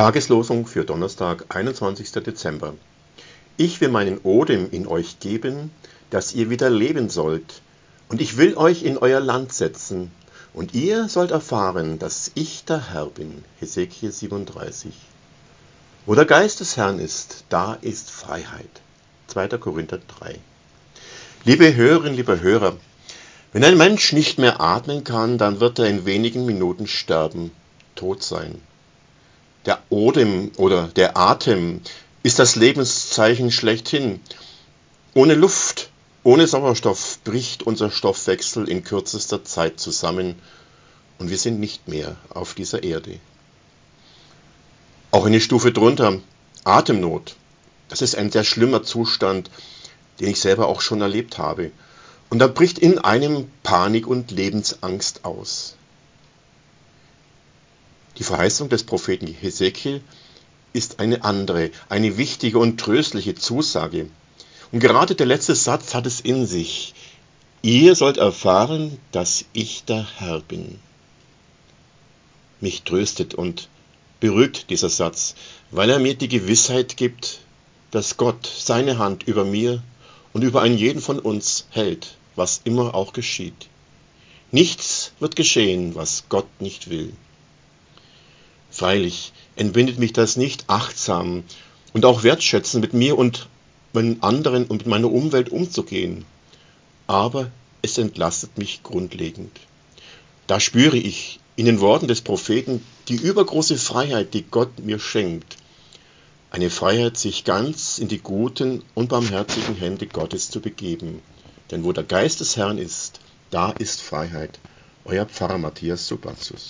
Tageslosung für Donnerstag, 21. Dezember. Ich will meinen Odem in euch geben, dass ihr wieder leben sollt, und ich will euch in euer Land setzen, und ihr sollt erfahren, dass ich der Herr bin. Hesekiel 37. Wo der Geist des Herrn ist, da ist Freiheit. 2. Korinther 3. Liebe Hörerinnen, liebe Hörer, wenn ein Mensch nicht mehr atmen kann, dann wird er in wenigen Minuten sterben, tot sein. Der Odem oder der Atem ist das Lebenszeichen schlechthin. Ohne Luft, ohne Sauerstoff bricht unser Stoffwechsel in kürzester Zeit zusammen und wir sind nicht mehr auf dieser Erde. Auch eine Stufe drunter, Atemnot. Das ist ein sehr schlimmer Zustand, den ich selber auch schon erlebt habe. Und da bricht in einem Panik und Lebensangst aus. Die Verheißung des Propheten Hesekiel ist eine andere, eine wichtige und tröstliche Zusage. Und gerade der letzte Satz hat es in sich. Ihr sollt erfahren, dass ich der Herr bin. Mich tröstet und beruhigt dieser Satz, weil er mir die Gewissheit gibt, dass Gott seine Hand über mir und über einen jeden von uns hält, was immer auch geschieht. Nichts wird geschehen, was Gott nicht will. Freilich entbindet mich das nicht achtsam und auch wertschätzend mit mir und meinen anderen und mit meiner Umwelt umzugehen. Aber es entlastet mich grundlegend. Da spüre ich in den Worten des Propheten die übergroße Freiheit, die Gott mir schenkt. Eine Freiheit, sich ganz in die guten und barmherzigen Hände Gottes zu begeben. Denn wo der Geist des Herrn ist, da ist Freiheit. Euer Pfarrer Matthias Subatius.